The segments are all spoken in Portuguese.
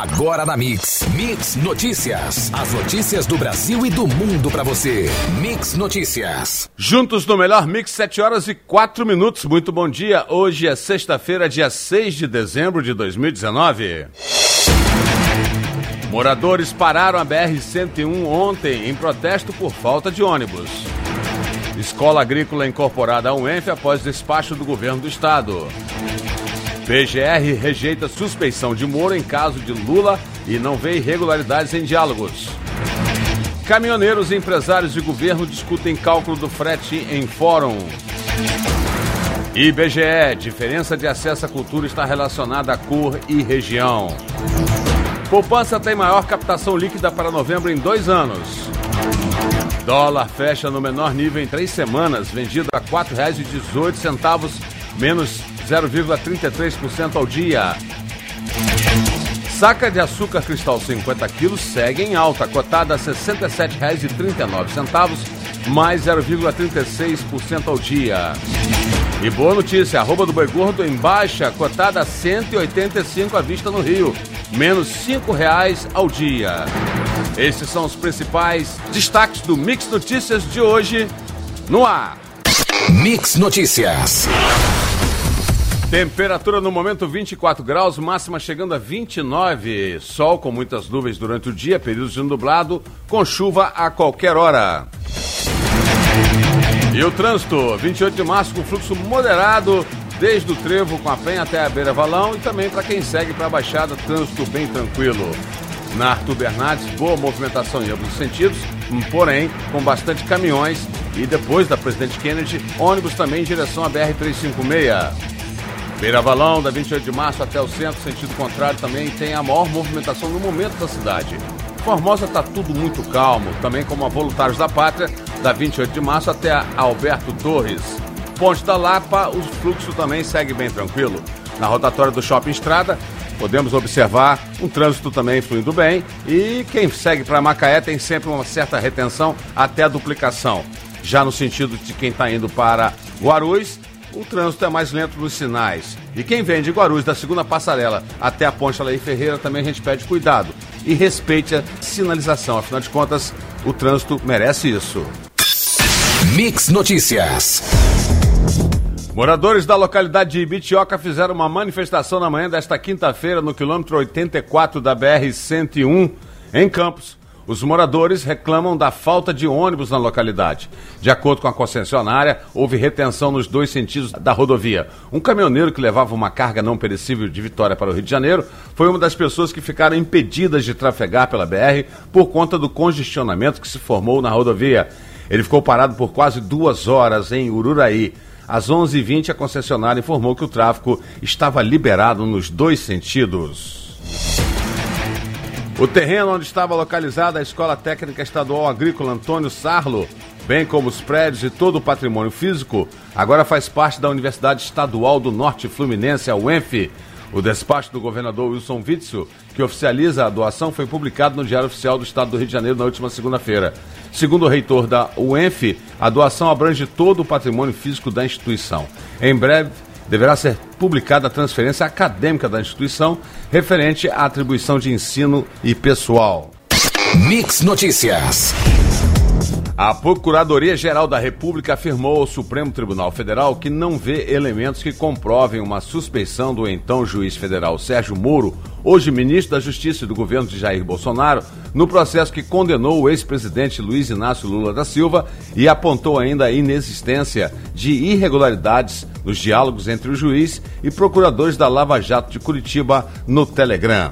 Agora na Mix. Mix Notícias. As notícias do Brasil e do mundo para você. Mix Notícias. Juntos no melhor Mix, 7 horas e 4 minutos. Muito bom dia. Hoje é sexta-feira, dia 6 de dezembro de 2019. Moradores pararam a BR-101 ontem em protesto por falta de ônibus. Escola Agrícola incorporada ao UENF após despacho do governo do estado. PGR rejeita suspeição de Moro em caso de Lula e não vê irregularidades em diálogos. Caminhoneiros, empresários e governo discutem cálculo do frete em fórum. IBGE, diferença de acesso à cultura está relacionada à cor e região. Poupança tem maior captação líquida para novembro em dois anos. Dólar fecha no menor nível em três semanas, vendido a R$ 4,18, menos 0,33% ao dia. Saca de açúcar cristal 50 quilos segue em alta, cotada a R$ 67,39, mais 0,36% ao dia. E boa notícia, arroba do boi gordo em baixa, cotada a 185 à vista no Rio, menos R$ reais ao dia. Esses são os principais destaques do Mix Notícias de hoje no ar. Mix Notícias. Temperatura no momento 24 graus, máxima chegando a 29. Sol com muitas nuvens durante o dia, períodos de nublado, com chuva a qualquer hora. E o trânsito, 28 de março com fluxo moderado desde o trevo com a Penha até a Beira Valão e também para quem segue para a Baixada, trânsito bem tranquilo. Na Arthur Bernardes, boa movimentação em ambos os sentidos, porém com bastante caminhões e depois da Presidente Kennedy, ônibus também em direção à BR 356. Beira-Valão, da 28 de março até o centro, sentido contrário, também tem a maior movimentação no momento da cidade. Formosa está tudo muito calmo, também como a Voluntários da Pátria, da 28 de março até a Alberto Torres. Ponte da Lapa, o fluxo também segue bem tranquilo. Na rotatória do Shopping Estrada, podemos observar um trânsito também fluindo bem e quem segue para Macaé tem sempre uma certa retenção até a duplicação. Já no sentido de quem está indo para Guarulhos, o trânsito é mais lento nos sinais. E quem vem de Guarulhos, da segunda passarela até a Ponte Alaí Ferreira, também a gente pede cuidado e respeite a sinalização. Afinal de contas, o trânsito merece isso. Mix Notícias. Moradores da localidade de Ibitioca fizeram uma manifestação na manhã desta quinta-feira no quilômetro 84 da BR-101, em Campos os moradores reclamam da falta de ônibus na localidade. De acordo com a concessionária, houve retenção nos dois sentidos da rodovia. Um caminhoneiro que levava uma carga não perecível de Vitória para o Rio de Janeiro foi uma das pessoas que ficaram impedidas de trafegar pela BR por conta do congestionamento que se formou na rodovia. Ele ficou parado por quase duas horas em Ururaí. Às 11h20, a concessionária informou que o tráfego estava liberado nos dois sentidos. O terreno onde estava localizada a Escola Técnica Estadual Agrícola Antônio Sarlo, bem como os prédios e todo o patrimônio físico, agora faz parte da Universidade Estadual do Norte Fluminense, a UENF. O despacho do governador Wilson Witzel, que oficializa a doação, foi publicado no Diário Oficial do Estado do Rio de Janeiro na última segunda-feira. Segundo o reitor da UENF, a doação abrange todo o patrimônio físico da instituição. Em breve, deverá ser publicada a transferência acadêmica da instituição referente à atribuição de ensino e pessoal. Mix Notícias. A Procuradoria-Geral da República afirmou ao Supremo Tribunal Federal que não vê elementos que comprovem uma suspeição do então juiz federal Sérgio Moro, hoje ministro da Justiça do governo de Jair Bolsonaro, no processo que condenou o ex-presidente Luiz Inácio Lula da Silva e apontou ainda a inexistência de irregularidades nos diálogos entre o juiz e procuradores da Lava Jato de Curitiba no Telegram.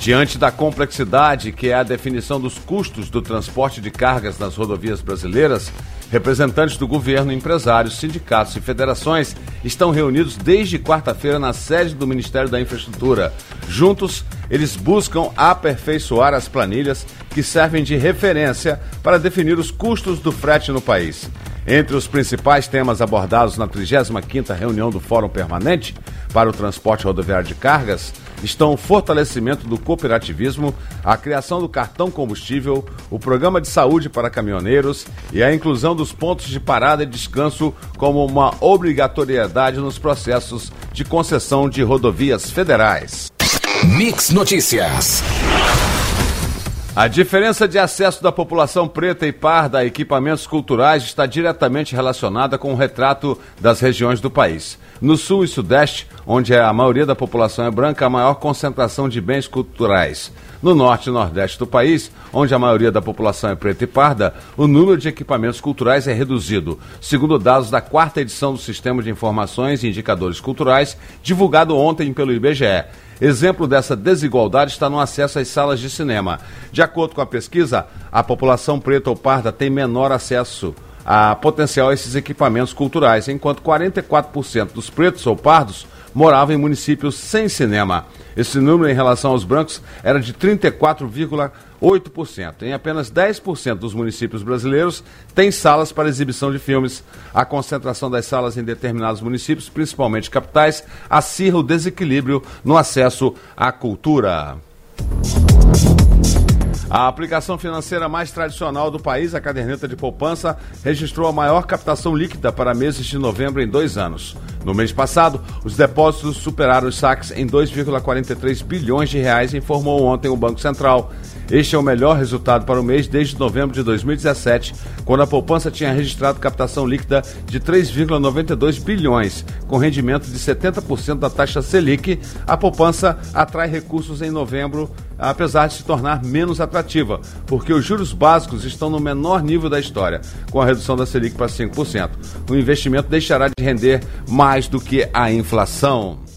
Diante da complexidade que é a definição dos custos do transporte de cargas nas rodovias brasileiras, representantes do governo, empresários, sindicatos e federações estão reunidos desde quarta-feira na sede do Ministério da Infraestrutura. Juntos, eles buscam aperfeiçoar as planilhas que servem de referência para definir os custos do frete no país. Entre os principais temas abordados na 35ª reunião do Fórum Permanente para o Transporte Rodoviário de Cargas estão o fortalecimento do cooperativismo, a criação do cartão combustível, o programa de saúde para caminhoneiros e a inclusão dos pontos de parada e descanso como uma obrigatoriedade nos processos de concessão de rodovias federais. Mix Notícias. A diferença de acesso da população preta e parda a equipamentos culturais está diretamente relacionada com o retrato das regiões do país. No sul e sudeste, onde a maioria da população é branca, a maior concentração de bens culturais. No norte e nordeste do país, onde a maioria da população é preta e parda, o número de equipamentos culturais é reduzido, segundo dados da quarta edição do Sistema de Informações e Indicadores Culturais, divulgado ontem pelo IBGE. Exemplo dessa desigualdade está no acesso às salas de cinema. De acordo com a pesquisa, a população preta ou parda tem menor acesso a potencial esses equipamentos culturais, enquanto 44% dos pretos ou pardos moravam em municípios sem cinema. Esse número em relação aos brancos era de 34,8%. Em apenas 10% dos municípios brasileiros tem salas para exibição de filmes. A concentração das salas em determinados municípios, principalmente capitais, acirra o desequilíbrio no acesso à cultura. A aplicação financeira mais tradicional do país, a caderneta de poupança, registrou a maior captação líquida para meses de novembro em dois anos. No mês passado, os depósitos superaram os saques em 2,43 bilhões de reais, informou ontem o Banco Central. Este é o melhor resultado para o mês desde novembro de 2017, quando a poupança tinha registrado captação líquida de 3,92 bilhões, com rendimento de 70% da taxa Selic. A poupança atrai recursos em novembro, apesar de se tornar menos atrativa, porque os juros básicos estão no menor nível da história, com a redução da Selic para 5%. O investimento deixará de render mais do que a inflação.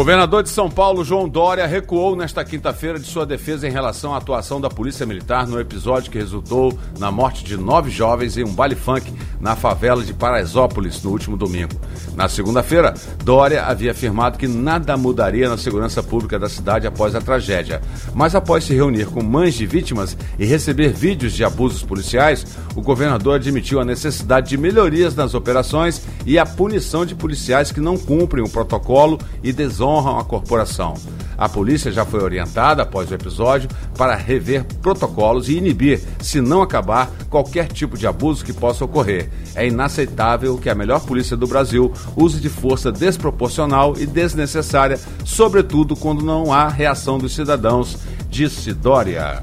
Governador de São Paulo, João Dória, recuou nesta quinta-feira de sua defesa em relação à atuação da Polícia Militar no episódio que resultou na morte de nove jovens em um baile funk na favela de Paraisópolis no último domingo. Na segunda-feira, Dória havia afirmado que nada mudaria na segurança pública da cidade após a tragédia. Mas após se reunir com mães de vítimas e receber vídeos de abusos policiais, o governador admitiu a necessidade de melhorias nas operações e a punição de policiais que não cumprem o protocolo e desonram a corporação. A polícia já foi orientada após o episódio para rever protocolos e inibir, se não acabar, qualquer tipo de abuso que possa ocorrer. É inaceitável que a melhor polícia do Brasil use de força desproporcional e desnecessária, sobretudo quando não há reação dos cidadãos, disse Dória.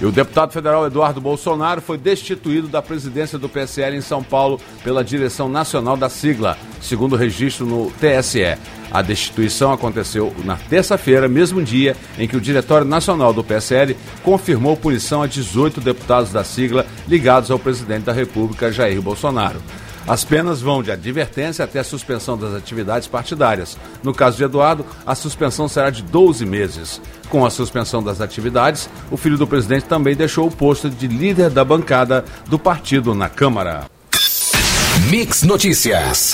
E o deputado federal Eduardo Bolsonaro foi destituído da presidência do PSL em São Paulo pela direção nacional da sigla, segundo registro no TSE. A destituição aconteceu na terça-feira, mesmo dia em que o Diretório Nacional do PSL confirmou punição a 18 deputados da sigla ligados ao presidente da República, Jair Bolsonaro. As penas vão de advertência até a suspensão das atividades partidárias. No caso de Eduardo, a suspensão será de 12 meses. Com a suspensão das atividades, o filho do presidente também deixou o posto de líder da bancada do partido na Câmara. Mix Notícias.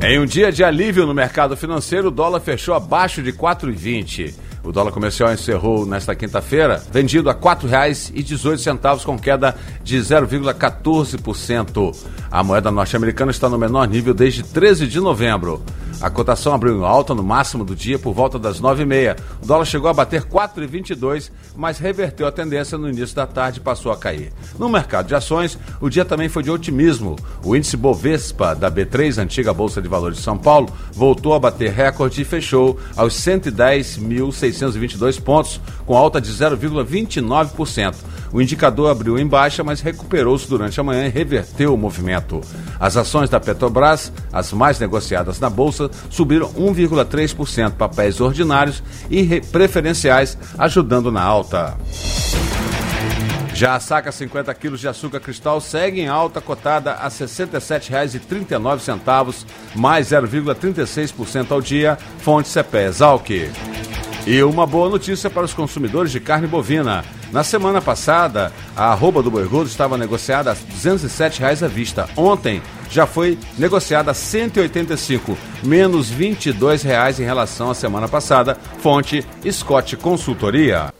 Em um dia de alívio no mercado financeiro, o dólar fechou abaixo de 4,20. O dólar comercial encerrou nesta quinta-feira, vendido a R$ 4,18, com queda de 0,14%. A moeda norte-americana está no menor nível desde 13 de novembro. A cotação abriu em alta no máximo do dia por volta das 9h30. O dólar chegou a bater 4,22, mas reverteu a tendência no início da tarde e passou a cair. No mercado de ações, o dia também foi de otimismo. O índice Bovespa da B3, antiga Bolsa de Valores de São Paulo, voltou a bater recorde e fechou aos 110.622 pontos, com alta de 0,29%. O indicador abriu em baixa, mas recuperou-se durante a manhã e reverteu o movimento. As ações da Petrobras, as mais negociadas na Bolsa, subiram 1,3%, papéis ordinários e preferenciais, ajudando na alta. Já a saca 50 quilos de açúcar cristal segue em alta, cotada a R$ 67,39, mais 0,36% ao dia, fonte CPE Exalc. E uma boa notícia para os consumidores de carne bovina. Na semana passada, a arroba do boi gordo estava negociada a 207 reais à vista. Ontem já foi negociada a R$ 185, menos 22 reais em relação à semana passada. Fonte Scott Consultoria.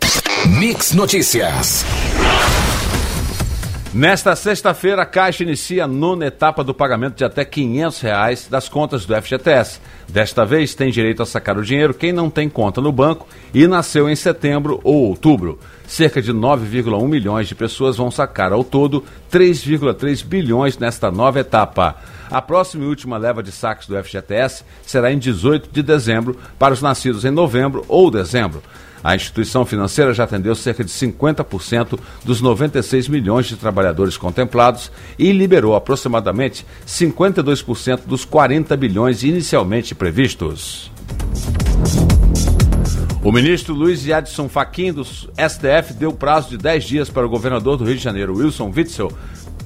Mix Notícias. Nesta sexta-feira, a Caixa inicia a nona etapa do pagamento de até 500 reais das contas do FGTS. Desta vez, tem direito a sacar o dinheiro quem não tem conta no banco e nasceu em setembro ou outubro. Cerca de 9,1 milhões de pessoas vão sacar. Ao todo, 3,3 bilhões nesta nova etapa. A próxima e última leva de saques do FGTS será em 18 de dezembro para os nascidos em novembro ou dezembro. A instituição financeira já atendeu cerca de 50% dos 96 milhões de trabalhadores contemplados e liberou aproximadamente 52% dos 40 bilhões inicialmente previstos. O ministro Luiz Edson Fachin do STF deu prazo de 10 dias para o governador do Rio de Janeiro, Wilson Witzel,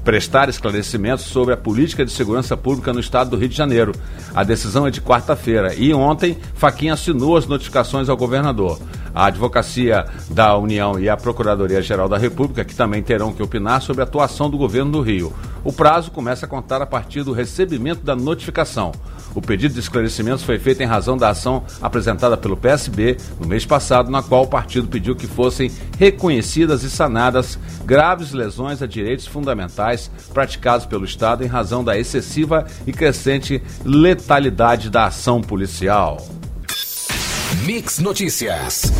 prestar esclarecimentos sobre a política de segurança pública no estado do Rio de Janeiro. A decisão é de quarta-feira e ontem Fachin assinou as notificações ao governador. A Advocacia da União e a Procuradoria-Geral da República, que também terão que opinar sobre a atuação do governo do Rio. O prazo começa a contar a partir do recebimento da notificação. O pedido de esclarecimentos foi feito em razão da ação apresentada pelo PSB no mês passado, na qual o partido pediu que fossem reconhecidas e sanadas graves lesões a direitos fundamentais praticados pelo Estado em razão da excessiva e crescente letalidade da ação policial. Mix Notícias.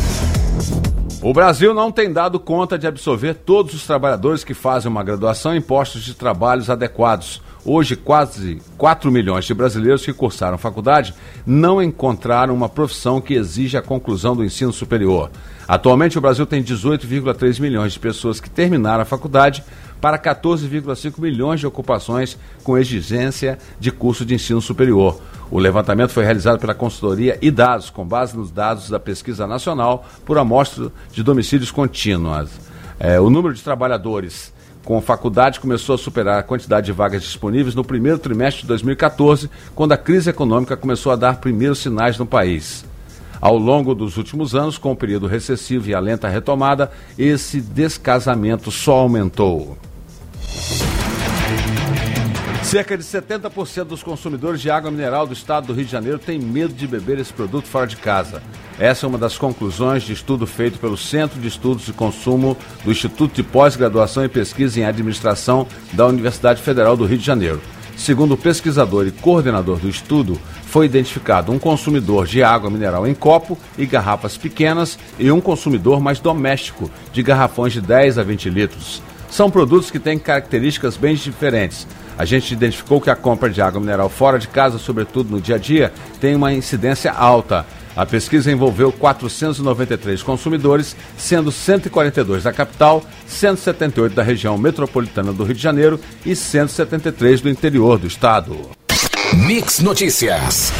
O Brasil não tem dado conta de absorver todos os trabalhadores que fazem uma graduação em postos de trabalhos adequados. Hoje, quase 4 milhões de brasileiros que cursaram faculdade não encontraram uma profissão que exige a conclusão do ensino superior. Atualmente, o Brasil tem 18,3 milhões de pessoas que terminaram a faculdade para 14,5 milhões de ocupações com exigência de curso de ensino superior. O levantamento foi realizado pela consultoria e dados, com base nos dados da Pesquisa Nacional por Amostra de Domicílios Contínuas. É, o número de trabalhadores com faculdade começou a superar a quantidade de vagas disponíveis no primeiro trimestre de 2014, quando a crise econômica começou a dar primeiros sinais no país. Ao longo dos últimos anos, com o período recessivo e a lenta retomada, esse descasamento só aumentou. Cerca de 70% dos consumidores de água mineral do estado do Rio de Janeiro têm medo de beber esse produto fora de casa. Essa é uma das conclusões de estudo feito pelo Centro de Estudos de Consumo do Instituto de Pós-Graduação e Pesquisa em Administração da Universidade Federal do Rio de Janeiro. Segundo o pesquisador e coordenador do estudo, foi identificado um consumidor de água mineral em copo e garrafas pequenas e um consumidor mais doméstico, de garrafões de 10 a 20 litros. São produtos que têm características bem diferentes, a gente identificou que a compra de água mineral fora de casa, sobretudo no dia a dia, tem uma incidência alta. A pesquisa envolveu 493 consumidores, sendo 142 da capital, 178 da região metropolitana do Rio de Janeiro e 173 do interior do estado. Mix Notícias.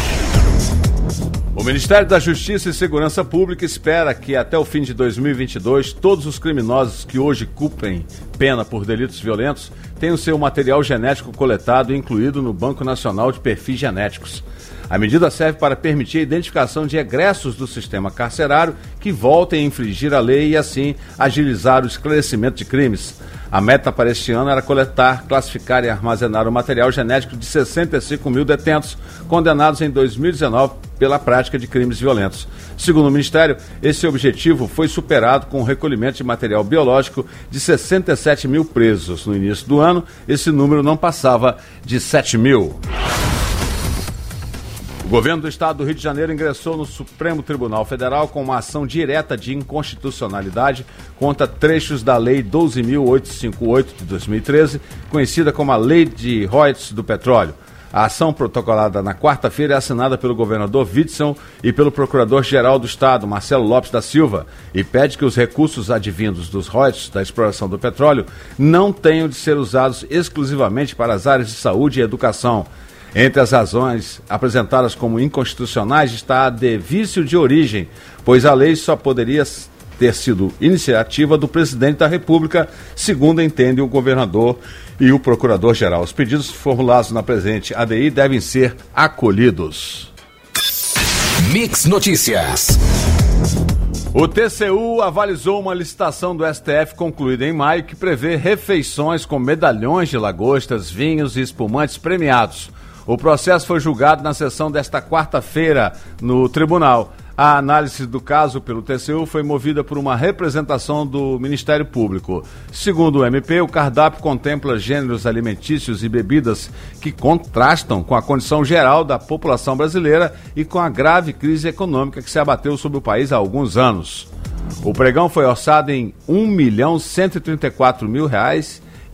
O Ministério da Justiça e Segurança Pública espera que até o fim de 2022 todos os criminosos que hoje cumprem pena por delitos violentos tenham seu material genético coletado e incluído no Banco Nacional de Perfis Genéticos. A medida serve para permitir a identificação de egressos do sistema carcerário que voltem a infringir a lei e, assim, agilizar o esclarecimento de crimes. A meta para este ano era coletar, classificar e armazenar o material genético de 65 mil detentos condenados em 2019 pela prática de crimes violentos. Segundo o Ministério, esse objetivo foi superado com o recolhimento de material biológico de 67 mil presos. No início do ano, esse número não passava de 7 mil. Governo do estado do Rio de Janeiro ingressou no Supremo Tribunal Federal com uma ação direta de inconstitucionalidade contra trechos da Lei 12.858 de 2013, conhecida como a Lei de Royalties do Petróleo. A ação protocolada na quarta-feira é assinada pelo governador Witson e pelo procurador-geral do Estado, Marcelo Lopes da Silva, e pede que os recursos advindos dos royalties da exploração do petróleo não tenham de ser usados exclusivamente para as áreas de saúde e educação. Entre as razões apresentadas como inconstitucionais está a de vício de origem, pois a lei só poderia ter sido iniciativa do presidente da República, segundo entende o governador e o procurador-geral. Os pedidos formulados na presente ADI devem ser acolhidos. Mix Notícias. O TCU avalizou uma licitação do STF concluída em maio que prevê refeições com medalhões de lagostas, vinhos e espumantes premiados. O processo foi julgado na sessão desta quarta-feira no tribunal. A análise do caso pelo TCU foi movida por uma representação do Ministério Público. Segundo o MP, o cardápio contempla gêneros alimentícios e bebidas que contrastam com a condição geral da população brasileira e com a grave crise econômica que se abateu sobre o país há alguns anos. O pregão foi orçado em R$ 1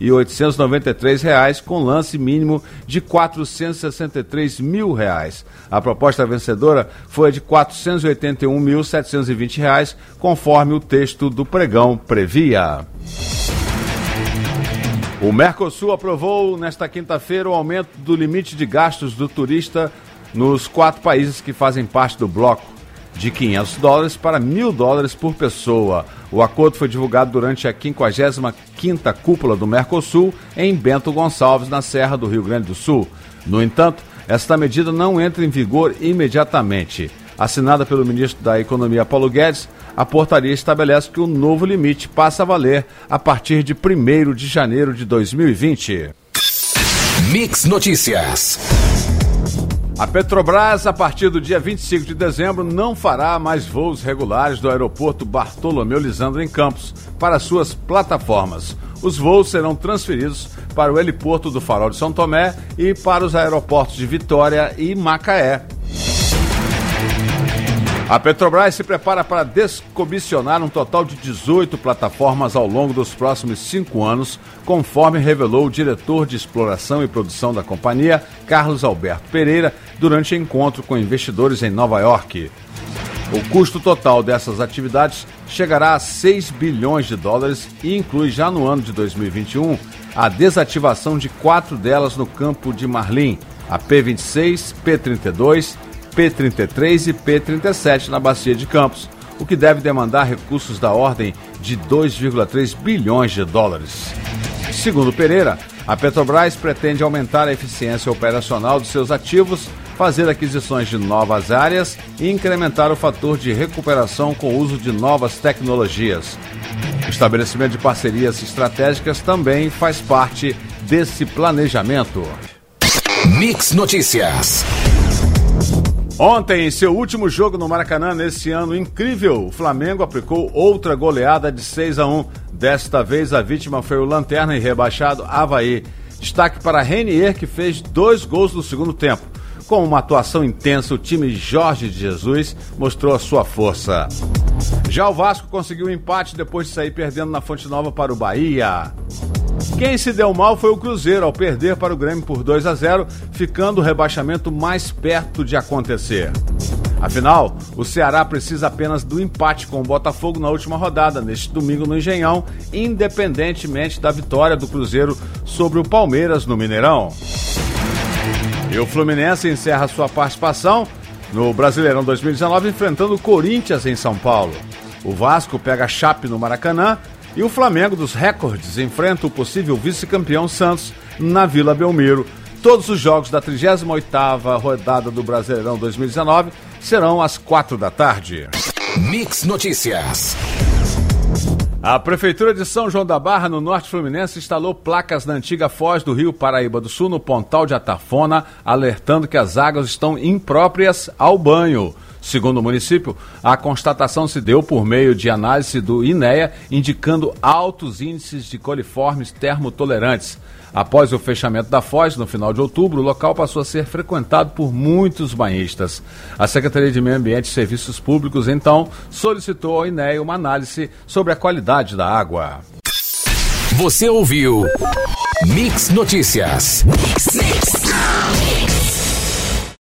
milhão 134 mil reais e 893 reais, com lance mínimo de 463 mil reais. A proposta vencedora foi de 481.720 reais, conforme o texto do pregão previa. O Mercosul aprovou nesta quinta-feira o aumento do limite de gastos do turista nos quatro países que fazem parte do bloco de 500 dólares para 1.000 dólares por pessoa. O acordo foi divulgado durante a 55ª Cúpula do Mercosul em Bento Gonçalves, na Serra do Rio Grande do Sul. No entanto, esta medida não entra em vigor imediatamente. Assinada pelo ministro da Economia Paulo Guedes, a portaria estabelece que o novo limite passa a valer a partir de 1 de janeiro de 2020. Mix Notícias. A Petrobras, a partir do dia 25 de dezembro, não fará mais voos regulares do aeroporto Bartolomeu Lisandro em Campos para suas plataformas. Os voos serão transferidos para o heliporto do Farol de São Tomé e para os aeroportos de Vitória e Macaé. A Petrobras se prepara para descomissionar um total de 18 plataformas ao longo dos próximos cinco anos, conforme revelou o diretor de exploração e produção da companhia, Carlos Alberto Pereira, durante encontro com investidores em Nova York. O custo total dessas atividades chegará a 6 bilhões de dólares e inclui já no ano de 2021 a desativação de quatro delas no campo de Marlim, a P26, P32, P33 e P37 na Bacia de Campos, o que deve demandar recursos da ordem de 2,3 bilhões de dólares. Segundo Pereira, a Petrobras pretende aumentar a eficiência operacional de seus ativos, fazer aquisições de novas áreas e incrementar o fator de recuperação com o uso de novas tecnologias. O estabelecimento de parcerias estratégicas também faz parte desse planejamento. Mix Notícias. Ontem, em seu último jogo no Maracanã nesse ano incrível, o Flamengo aplicou outra goleada de 6 a 1. Desta vez a vítima foi o lanterna e rebaixado Havaí. Destaque para Renier, que fez dois gols no segundo tempo. Com uma atuação intensa, o time Jorge Jesus mostrou a sua força. Já o Vasco conseguiu um empate depois de sair perdendo na Fonte Nova para o Bahia. Quem se deu mal foi o Cruzeiro ao perder para o Grêmio por 2 a 0, ficando o rebaixamento mais perto de acontecer. Afinal, o Ceará precisa apenas do empate com o Botafogo na última rodada, neste domingo no Engenhão, independentemente da vitória do Cruzeiro sobre o Palmeiras no Mineirão. E o Fluminense encerra sua participação no Brasileirão 2019 enfrentando o Corinthians em São Paulo. O Vasco pega a Chape no Maracanã e o Flamengo dos recordes enfrenta o possível vice-campeão Santos na Vila Belmiro. Todos os jogos da 38ª rodada do Brasileirão 2019 serão às quatro da tarde. Mix Notícias. A Prefeitura de São João da Barra, no Norte Fluminense, instalou placas na antiga foz do Rio Paraíba do Sul, no Pontal de Atafona, alertando que as águas estão impróprias ao banho. Segundo o município, a constatação se deu por meio de análise do INEA, indicando altos índices de coliformes termotolerantes. Após o fechamento da foz, no final de outubro, o local passou a ser frequentado por muitos banhistas. A Secretaria de Meio Ambiente e Serviços Públicos, então, solicitou ao INEA uma análise sobre a qualidade da água. Você ouviu Mix Notícias. Mix, mix.